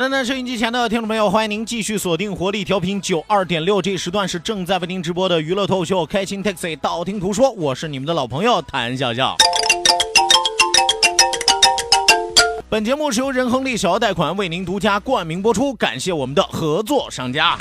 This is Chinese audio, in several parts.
的呢，收音机前的听众朋友，欢迎您继续锁定活力调频九二点六，这时段是正在为您直播的娱乐脱口秀《开心 Taxi》，道听途说，我是你们的老朋友谭笑笑。本节目是由仁恒利小额贷款为您独家冠名播出，感谢我们的合作商家。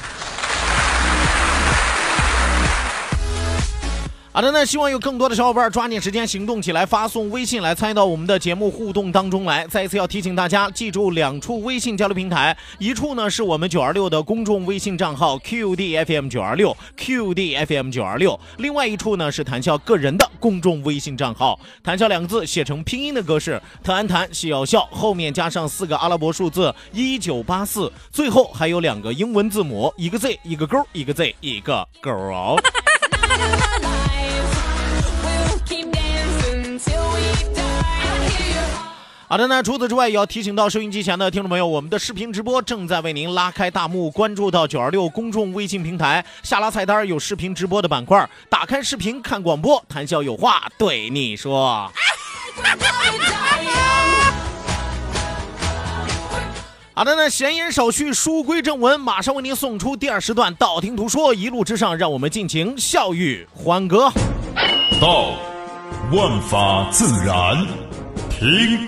好的，那希望有更多的小伙伴抓紧时间行动起来，发送微信来参与到我们的节目互动当中来。再一次要提醒大家，记住两处微信交流平台，一处呢是我们九二六的公众微信账号 QDFM 九二六 QDFM 九二六，另外一处呢是谈笑个人的公众微信账号，谈笑两个字写成拼音的格式，谈安谈笑笑，后面加上四个阿拉伯数字一九八四，最后还有两个英文字母，一个 Z 一个勾，一个 Z 一个勾好的，那除此之外，也要提醒到收音机前的听众朋友，我们的视频直播正在为您拉开大幕。关注到九二六公众微信平台，下拉菜单有视频直播的板块，打开视频看广播，谈笑有话对你说。好的，那闲言少叙，书归正文，马上为您送出第二时段，道听途说，一路之上，让我们尽情笑语欢歌。道，万法自然；听。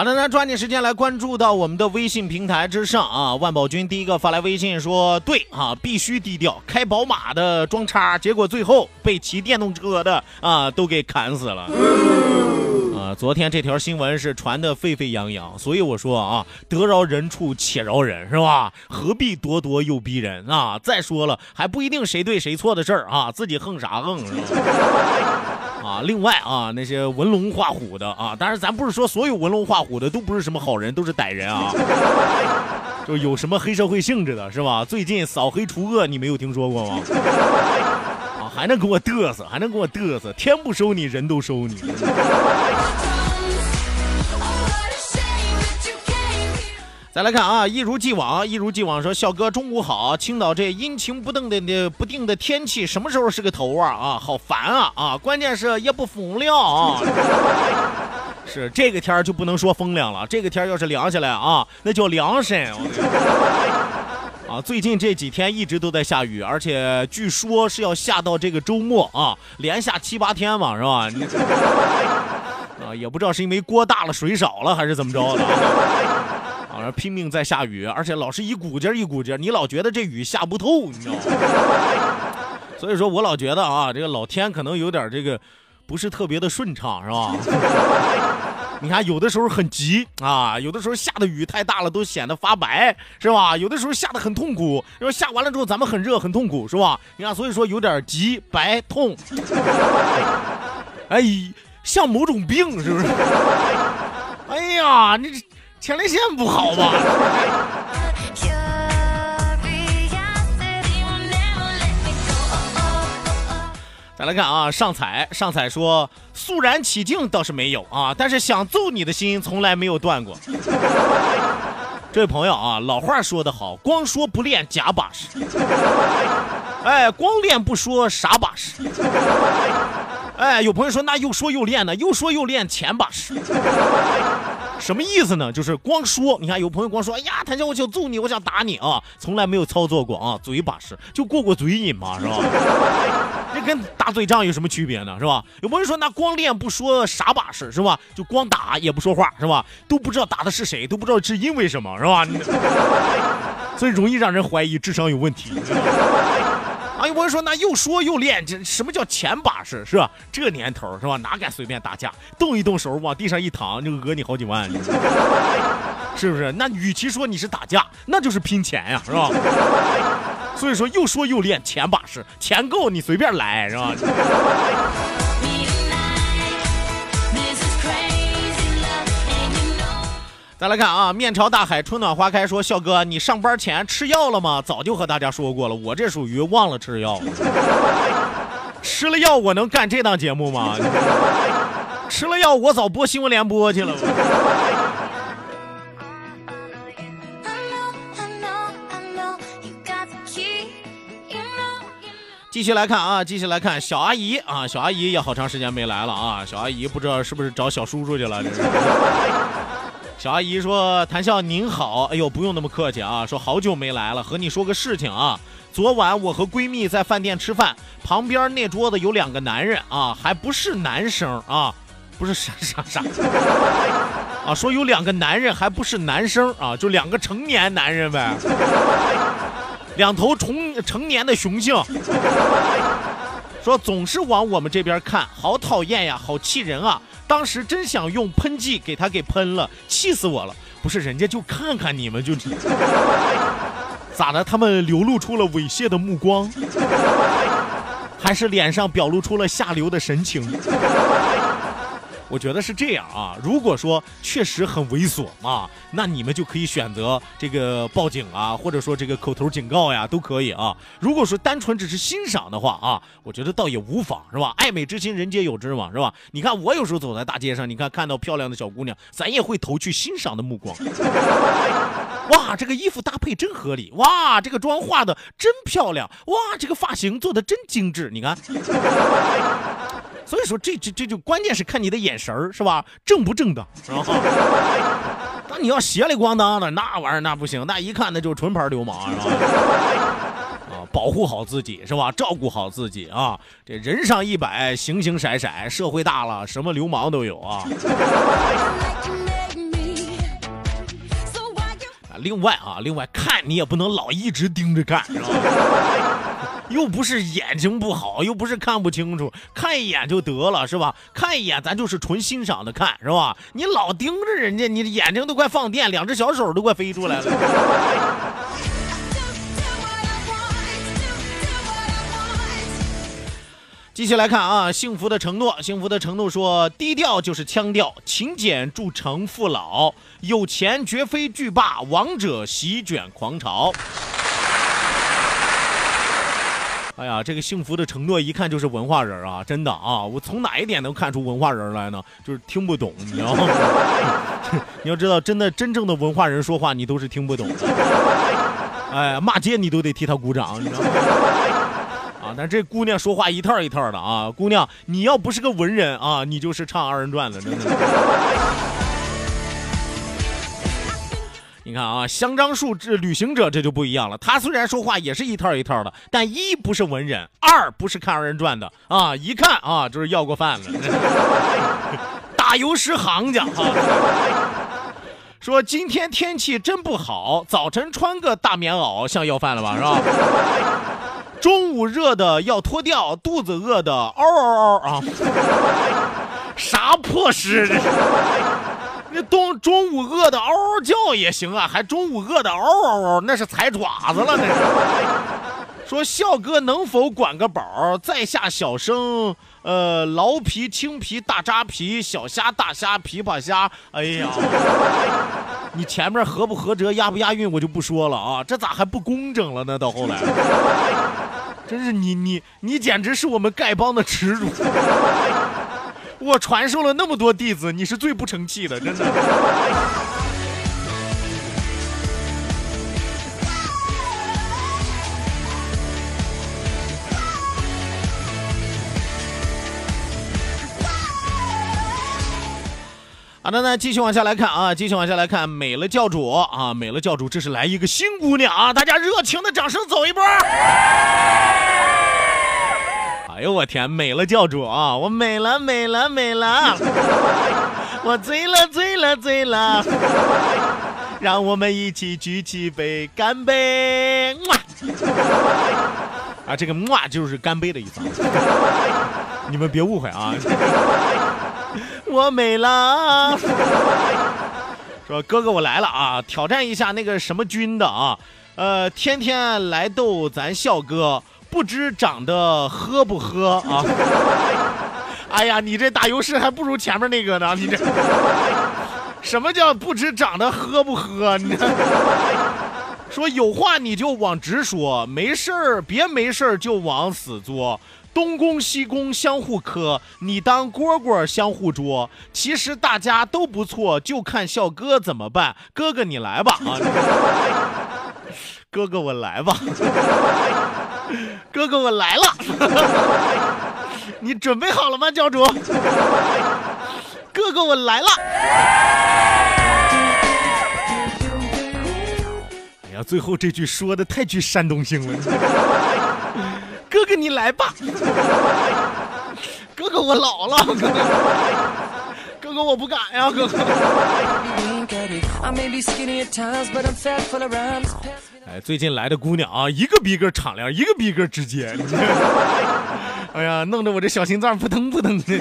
好的，那抓紧时间来关注到我们的微信平台之上啊！万宝军第一个发来微信说：“对啊，必须低调，开宝马的装叉，结果最后被骑电动车的啊都给砍死了。”啊，昨天这条新闻是传的沸沸扬扬，所以我说啊，得饶人处且饶人，是吧？何必咄咄又逼人啊？再说了，还不一定谁对谁错的事儿啊，自己横啥横？啊，另外啊，那些文龙画虎的啊，当然咱不是说所有文龙画虎的都不是什么好人，都是歹人啊，就有什么黑社会性质的，是吧？最近扫黑除恶，你没有听说过吗？啊，还能给我嘚瑟，还能给我嘚瑟，天不收你，人都收你。再来看啊，一如既往，一如既往说，笑哥中午好。青岛这阴晴不定的的不定的天气，什么时候是个头啊？啊，好烦啊！啊，关键是也不风 凉啊。是这个天就不能说风凉了，这个天要是凉下来啊，那叫凉身。啊，最近这几天一直都在下雨，而且据说是要下到这个周末啊，连下七八天嘛，是吧？啊，也不知道是因为锅大了水少了，还是怎么着的。啊，拼命在下雨，而且老是一股劲儿一股劲儿，你老觉得这雨下不透，你知道吗？所以说我老觉得啊，这个老天可能有点这个不是特别的顺畅，是吧？你看有的时候很急啊，有的时候下的雨太大了，都显得发白，是吧？有的时候下的很痛苦，然后下完了之后咱们很热很痛苦，是吧？你看，所以说有点急白痛，哎，像某种病，是不是？哎呀，你。前列腺不好吧？再来看啊上彩上彩说肃然起敬倒是没有啊但是想揍你的心从来没有断过。这位朋友啊老话说的好光说不练假把式。哎光练不说傻把式。哎有朋友说那又说又练呢又说又练前把式。什么意思呢？就是光说，你看有朋友光说，哎呀，谭笑，我想揍你，我想打你啊，从来没有操作过啊，嘴把式就过过嘴瘾嘛，是吧？这跟打嘴仗有什么区别呢？是吧？有朋友说，那光练不说啥把式是吧？就光打也不说话是吧？都不知道打的是谁，都不知道是因为什么是吧？所以容易让人怀疑智商有问题。啊，有朋友说那又说又练，这什么叫钱把式是吧？这年头是吧？哪敢随便打架？动一动手往地上一躺就讹你好几万，是不是？那与其说你是打架，那就是拼钱呀，是吧？所以说又说又练钱把式，钱够你随便来是吧？再来看啊，面朝大海，春暖花开。说笑哥，你上班前吃药了吗？早就和大家说过了，我这属于忘了吃药。吃了药我能干这档节目吗？吃了药我早播新闻联播去了。继续来看啊，继续来看小阿姨啊，小阿姨也好长时间没来了啊，小阿姨不知道是不是找小叔叔去了，小阿姨说：“谭笑您好，哎呦，不用那么客气啊。说好久没来了，和你说个事情啊。昨晚我和闺蜜在饭店吃饭，旁边那桌子有两个男人啊，还不是男生啊，不是啥啥啥 啊。说有两个男人还不是男生啊，就两个成年男人呗，两头成成年的雄性。说总是往我们这边看，好讨厌呀，好气人啊。”当时真想用喷剂给他给喷了，气死我了！不是人家就看看你们就 咋的？他们流露出了猥亵的目光，还是脸上表露出了下流的神情？我觉得是这样啊，如果说确实很猥琐啊，那你们就可以选择这个报警啊，或者说这个口头警告呀，都可以啊。如果说单纯只是欣赏的话啊，我觉得倒也无妨，是吧？爱美之心，人皆有之嘛，是吧？你看我有时候走在大街上，你看看到漂亮的小姑娘，咱也会投去欣赏的目光。哇，这个衣服搭配真合理，哇，这个妆化的真漂亮，哇，这个发型做的真精致，你看。所以说，这这这就关键是看你的眼神儿是吧？正不正当？那你要斜里咣当的那玩意儿，那不行，那一看那就是纯牌流氓，是吧？啊，保护好自己是吧？照顾好自己啊！这人上一百，形形色色，社会大了，什么流氓都有啊。啊，另外啊，另外看你也不能老一直盯着看，是吧？又不是眼睛不好，又不是看不清楚，看一眼就得了，是吧？看一眼，咱就是纯欣赏的看，是吧？你老盯着人家，你的眼睛都快放电，两只小手都快飞出来了。继续来看啊，幸福的承诺，幸福的承诺说，低调就是腔调，勤俭铸成父老，有钱绝非巨霸，王者席卷狂潮。哎呀，这个幸福的承诺一看就是文化人啊，真的啊！我从哪一点能看出文化人来呢？就是听不懂，你知道吗？你要知道，真的真正的文化人说话，你都是听不懂的。哎，骂街你都得替他鼓掌，你知道吗？啊，但这姑娘说话一套一套的啊，姑娘，你要不是个文人啊，你就是唱二人转的，真的。你看啊，香樟树这旅行者这就不一样了。他虽然说话也是一套一套的，但一不是文人，二不是看二人转的啊，一看啊就是要过饭的，打油诗行家啊。说今天天气真不好，早晨穿个大棉袄像要饭了吧，是吧？中午热的要脱掉，肚子饿的嗷嗷嗷啊！啥破诗这是？那中中午饿的嗷嗷叫也行啊，还中午饿的嗷嗷嗷，那是踩爪子了，那是。说笑哥能否管个饱，在下小生，呃，老皮、青皮、大扎皮、小虾、大虾、琵琶虾。哎呀，你前面合不合辙、押不押韵，我就不说了啊，这咋还不工整了呢？到后来。真是你你你简直是我们丐帮的耻辱！我传授了那么多弟子，你是最不成器的，真的。好的，那继续往下来看啊，继续往下来看，美了教主啊，美了教主，这是来一个新姑娘啊，大家热情的掌声走一波！哎呦我天，美了教主啊，我美了美了美了，我醉了醉了醉了，让我们一起举起杯干杯！哇！啊，这个“哇”就是干杯的意思，你们别误会啊。我美了，说哥哥我来了啊，挑战一下那个什么军的啊，呃，天天来逗咱笑哥，不知长得喝不喝啊？哎呀，你这打油诗还不如前面那个呢，你这什么叫不知长得喝不喝？你说有话你就往直说，没事儿别没事儿就往死作。东宫西宫相互磕，你当蝈蝈相互捉。其实大家都不错，就看笑哥怎么办。哥哥你来吧啊！哥哥我来吧，哥哥我来了。你准备好了吗，教主？哥哥我来了。哎呀，最后这句说的太具煽动性了。哥哥，你来吧。哥哥，我老了。哥哥，哥哥，我不敢呀，哥哥。哎，最近来的姑娘啊，一个比一个敞亮，一个比一个直接。哎呀，弄得我这小心脏扑腾扑腾的。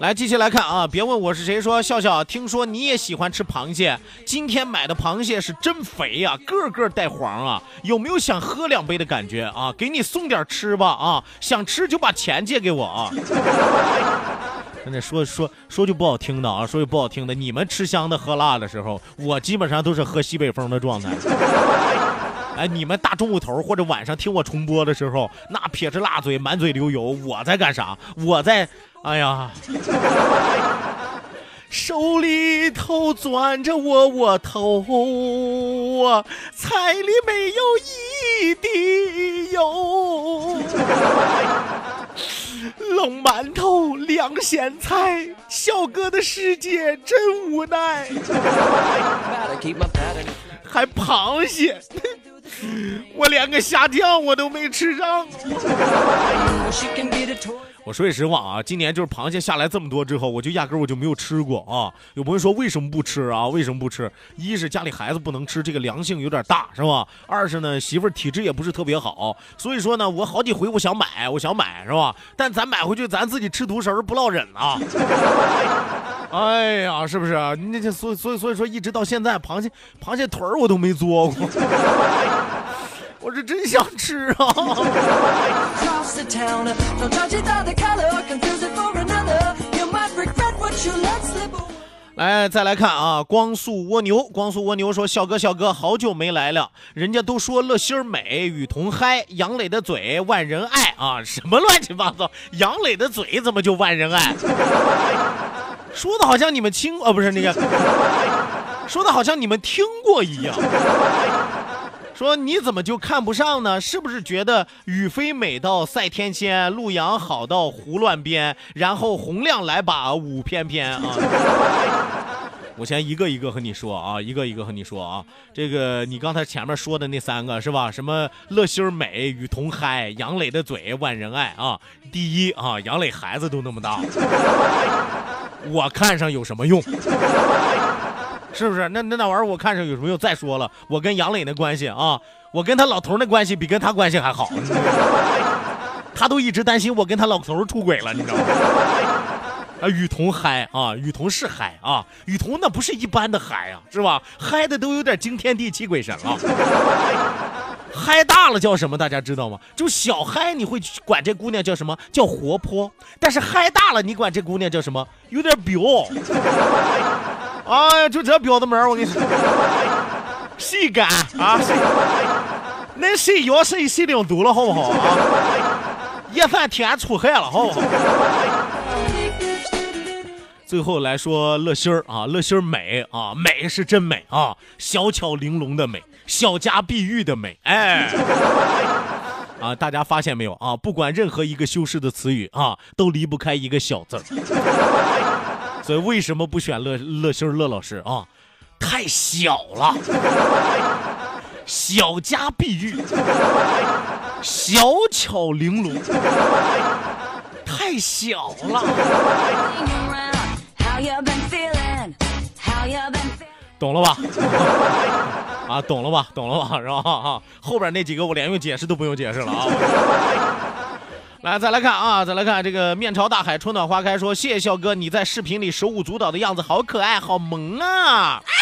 来，继续来看啊！别问我是谁，说笑笑，听说你也喜欢吃螃蟹，今天买的螃蟹是真肥呀，个个带黄啊！有没有想喝两杯的感觉啊？给你送点吃吧啊！想吃就把钱借给我啊！真的说说说句不好听的啊，说句不好听的，你们吃香的喝辣的时候，我基本上都是喝西北风的状态。哎，你们大中午头或者晚上听我重播的时候，那撇着辣嘴，满嘴流油，我在干啥？我在。哎呀，手里头攥着窝窝头啊，菜里没有一滴油，冷馒头，凉咸菜，小哥的世界真无奈。还螃蟹，我连个虾酱我都没吃上。我说句实话啊，今年就是螃蟹下来这么多之后，我就压根我就没有吃过啊。有朋友说为什么不吃啊？为什么不吃？一是家里孩子不能吃，这个凉性有点大，是吧？二是呢，媳妇儿体质也不是特别好，所以说呢，我好几回我想买，我想买，是吧？但咱买回去，咱自己吃独食不落忍啊。哎呀，是不是？那就所所以所以说，一直到现在，螃蟹螃蟹腿儿我都没做过。我是真想吃啊！来，再来看啊，光速蜗牛，光速蜗牛说：“小哥，小哥，好久没来了。人家都说乐心儿美，雨桐嗨，杨磊的嘴万人爱啊，什么乱七八糟？杨磊的嘴怎么就万人爱？说的好像你们听啊，不是那个，说的好像你们听过一样。”说你怎么就看不上呢？是不是觉得雨飞美到赛天仙，陆阳好到胡乱编，然后洪亮来把舞翩翩啊？我先一个一个和你说啊，一个一个和你说啊。这个你刚才前面说的那三个是吧？什么乐心儿美、雨桐嗨、杨磊的嘴万人爱啊？第一啊，杨磊孩子都那么大，我看上有什么用？是不是？那那那玩意儿我看上有什么用？再说了，我跟杨磊那关系啊，我跟他老头那关系比跟他关系还好。他都一直担心我跟他老头出轨了，你知道吗？啊，雨桐嗨啊，雨桐是嗨啊，雨桐那不是一般的嗨啊，是吧？嗨的都有点惊天地泣鬼神了。嗨大了叫什么？大家知道吗？就小嗨，你会管这姑娘叫什么？叫活泼。但是嗨大了，你管这姑娘叫什么？有点彪。哎呀，就这彪子门我跟你说，谁敢啊？那谁药谁谁领毒了，好不好啊？也算天出害了，好不好？最后来说乐心儿啊，乐心儿美啊，美是真美啊，小巧玲珑的美，小家碧玉的美，哎。啊，大家发现没有啊？不管任何一个修饰的词语啊，都离不开一个小字儿。所以为什么不选乐乐心乐老师啊？太小了，小家碧玉，小巧玲珑，太小了。懂了吧？啊，懂了吧？懂了吧？是吧？啊，后边那几个我连用解释都不用解释了啊！来，再来看啊，再来看这个面朝大海，春暖花开，说谢谢笑哥，你在视频里手舞足蹈的样子好可爱，好萌啊！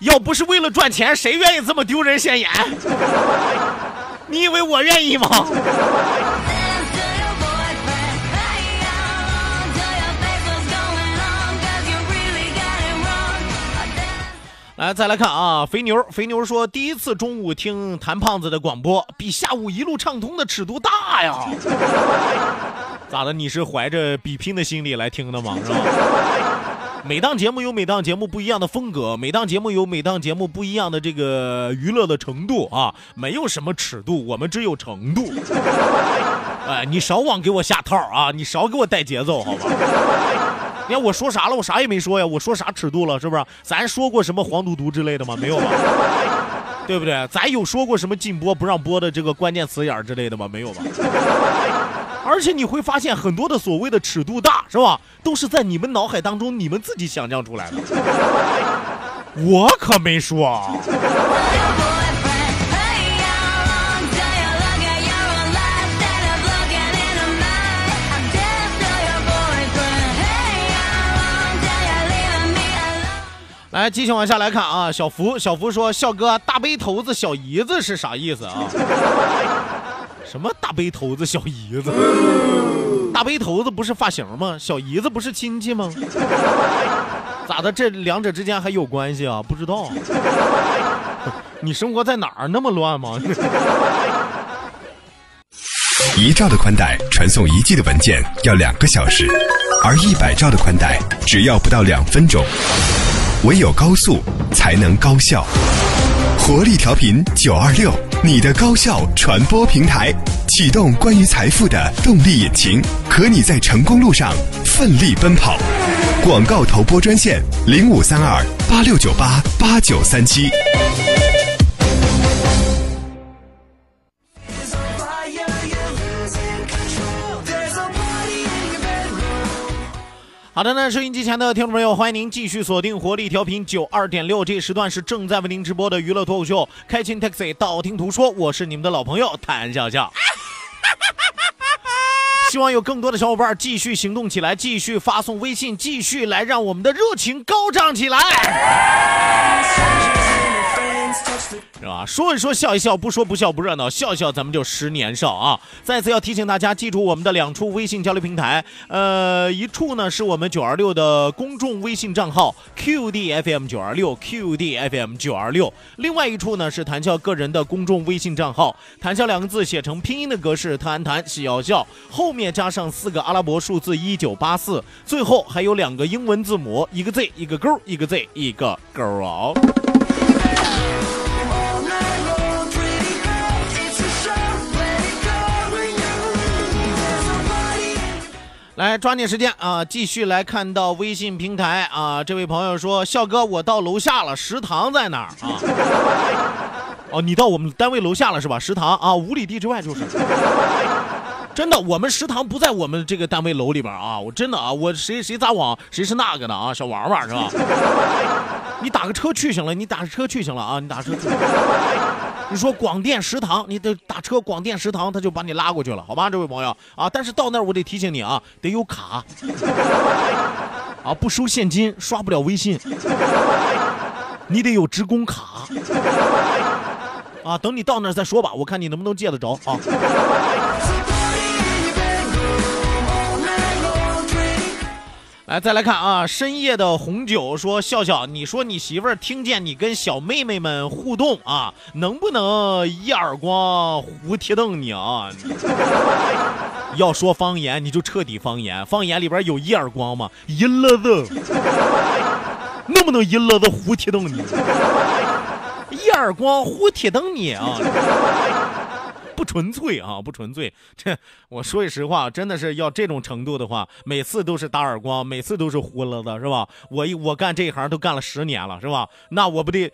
要不是为了赚钱，谁愿意这么丢人现眼？你以为我愿意吗？来，再来看啊，肥牛，肥牛说，第一次中午听谭胖子的广播，比下午一路畅通的尺度大呀。咋的？你是怀着比拼的心理来听的吗？是吧？每档节目有每档节目不一样的风格，每档节目有每档节目不一样的这个娱乐的程度啊，没有什么尺度，我们只有程度。哎，你少往给我下套啊，你少给我带节奏，好吧？你看我说啥了？我啥也没说呀。我说啥尺度了？是不是？咱说过什么黄赌毒之类的吗？没有吧？对不对？咱有说过什么禁播不让播的这个关键词眼之类的吗？没有吧？而且你会发现，很多的所谓的尺度大，是吧？都是在你们脑海当中你们自己想象出来的。我可没说。来，继续往下来看啊，小福，小福说，笑哥，大背头子小姨子是啥意思啊？什么大背头子小姨子？大背头子不是发型吗？小姨子不是亲戚吗？咋的？这两者之间还有关系啊？不知道。你生活在哪儿？那么乱吗？一兆的宽带传送一 G 的文件要两个小时，而一百兆的宽带只要不到两分钟。唯有高速才能高效，活力调频九二六，你的高效传播平台，启动关于财富的动力引擎，可你在成功路上奋力奔跑。广告投播专线零五三二八六九八八九三七。好的呢，收音机前的听众朋友，欢迎您继续锁定活力调频九二点六，这时段是正在为您直播的娱乐脱口秀《开心 Taxi》，道听途说，我是你们的老朋友谭笑笑。希望有更多的小伙伴继续行动起来，继续发送微信，继续来让我们的热情高涨起来。是吧？说一说笑一笑，不说不笑不热闹，笑笑咱们就十年少啊！再次要提醒大家，记住我们的两处微信交流平台，呃，一处呢是我们九二六的公众微信账号 QDFM 九二六 QDFM 九二六，另外一处呢是谈笑个人的公众微信账号，谈笑两个字写成拼音的格式，谈谈笑笑，后面加上四个阿拉伯数字一九八四，最后还有两个英文字母，一个 Z 一个勾，一个 Z 一个勾哦。来抓紧时间啊！继续来看到微信平台啊，这位朋友说：“笑哥，我到楼下了，食堂在哪儿啊？” 哦，你到我们单位楼下了是吧？食堂啊，五里地之外就是。真的，我们食堂不在我们这个单位楼里边啊！我真的啊，我谁谁撒网谁是那个的啊？小王八是吧？你打个车去行了，你打个车去行了啊！你打车去。你说广电食堂，你得打车广电食堂，他就把你拉过去了，好吧，这位朋友啊。但是到那儿我得提醒你啊，得有卡啊，不收现金，刷不了微信，你得有职工卡啊。等你到那儿再说吧，我看你能不能借得着啊。来，再来看啊，深夜的红酒说：“笑笑，你说你媳妇儿听见你跟小妹妹们互动啊，能不能一耳光胡贴瞪你啊？要说方言，你就彻底方言，方言里边有一耳光吗？一乐子，能不能一乐子胡贴瞪你？一耳光胡贴瞪你啊？”不纯粹啊，不纯粹。这我说句实话，真的是要这种程度的话，每次都是打耳光，每次都是呼了的，是吧？我一我干这一行都干了十年了，是吧？那我不得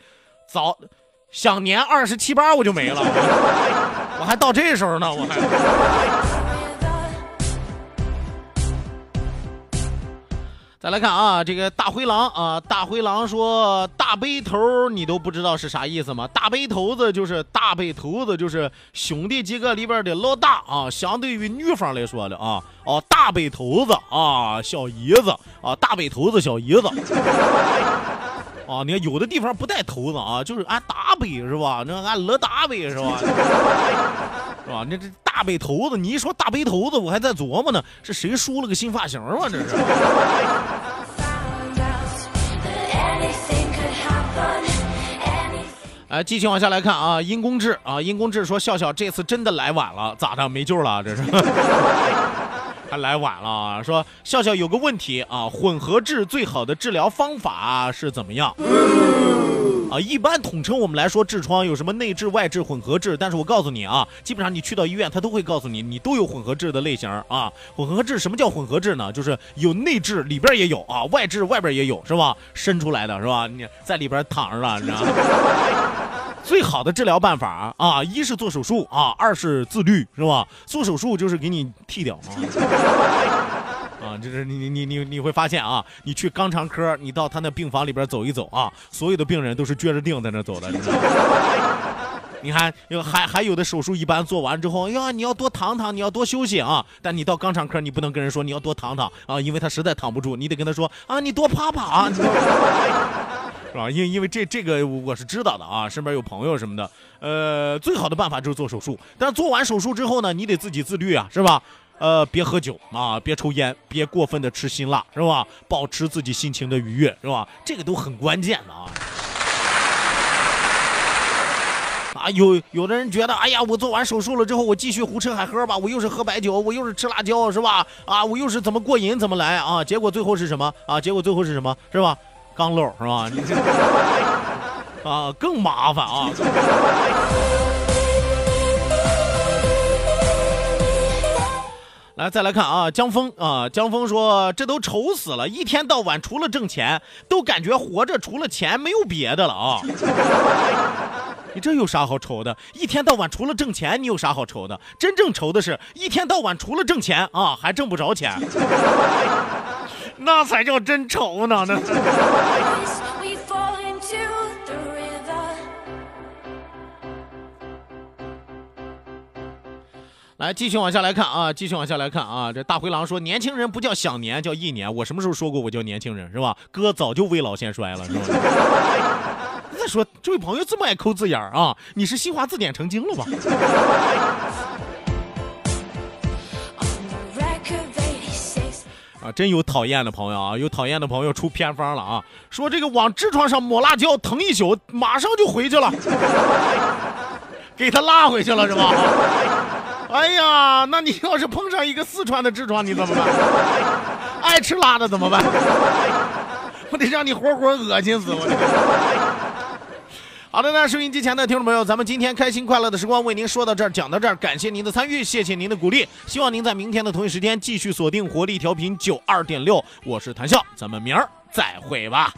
早想年二十七八我就没了，我还到这时候呢，我还。再来看啊，这个大灰狼啊，大灰狼说大背头，你都不知道是啥意思吗？大背头子就是大背头子，就是兄弟几个里边的老大啊。相对于女方来说的啊，哦，大背头子啊，小姨子啊，大背头子小姨子啊。你看有的地方不带头子啊，就是俺大背是吧？那俺老大背是吧？是吧？那这大背头子，你一说大背头子，我还在琢磨呢，是谁梳了个新发型吗？这是。哎，继续往下来看啊，殷公志啊，殷公志说笑笑这次真的来晚了，咋的？没救了？这是。还来晚了啊，说笑笑有个问题啊，混合痔最好的治疗方法是怎么样？啊，一般统称我们来说痔疮有什么内痔、外痔、混合痔，但是我告诉你啊，基本上你去到医院，他都会告诉你，你都有混合痔的类型啊。混合痔什么叫混合痔呢？就是有内痔里边也有啊，外痔外边也有，是吧？伸出来的是吧？你在里边躺着了，你知道吗？最好的治疗办法啊，一是做手术啊，二是自律，是吧？做手术就是给你剃掉啊，啊，就是你你你你你会发现啊，你去肛肠科，你到他那病房里边走一走啊，所有的病人都是撅着腚在那走的，你知道吗？你看，还还有的手术一般做完之后，哎呀，你要多躺躺，你要多休息啊。但你到肛肠科，你不能跟人说你要多躺躺啊，因为他实在躺不住，你得跟他说啊，你多趴趴啊。是吧？因因为这这个我是知道的啊，身边有朋友什么的。呃，最好的办法就是做手术，但做完手术之后呢，你得自己自律啊，是吧？呃，别喝酒啊，别抽烟，别过分的吃辛辣，是吧？保持自己心情的愉悦，是吧？这个都很关键的啊。啊，有有的人觉得，哎呀，我做完手术了之后，我继续胡吃海喝吧，我又是喝白酒，我又是吃辣椒，是吧？啊，我又是怎么过瘾怎么来啊？结果最后是什么？啊，结果最后是什么？是吧？刚漏是吧？你这啊更麻烦啊！来，再来看啊，江峰啊，江峰说：“这都愁死了，一天到晚除了挣钱，都感觉活着除了钱没有别的了啊！你这有啥好愁的？一天到晚除了挣钱，你有啥好愁的？真正愁的是一天到晚除了挣钱啊，还挣不着钱。”那才叫真愁呢！那。来，继续往下来看啊，继续往下来看啊。这大灰狼说：“年轻人不叫享年，叫一年。”我什么时候说过我叫年轻人是吧？哥早就未老先衰了，是吧？再说，这位朋友这么爱抠字眼啊？你是新华字典成精了吧？啊，真有讨厌的朋友啊！有讨厌的朋友出偏方了啊，说这个往痔疮上抹辣椒，疼一宿，马上就回去了，给他拉回去了是吧？哎呀，那你要是碰上一个四川的痔疮，你怎么办？爱吃辣的怎么办？我得让你活活恶心死我！好的，那收音机前的听众朋友，咱们今天开心快乐的时光为您说到这儿，讲到这儿，感谢您的参与，谢谢您的鼓励，希望您在明天的同一时间继续锁定活力调频九二点六，我是谭笑，咱们明儿再会吧。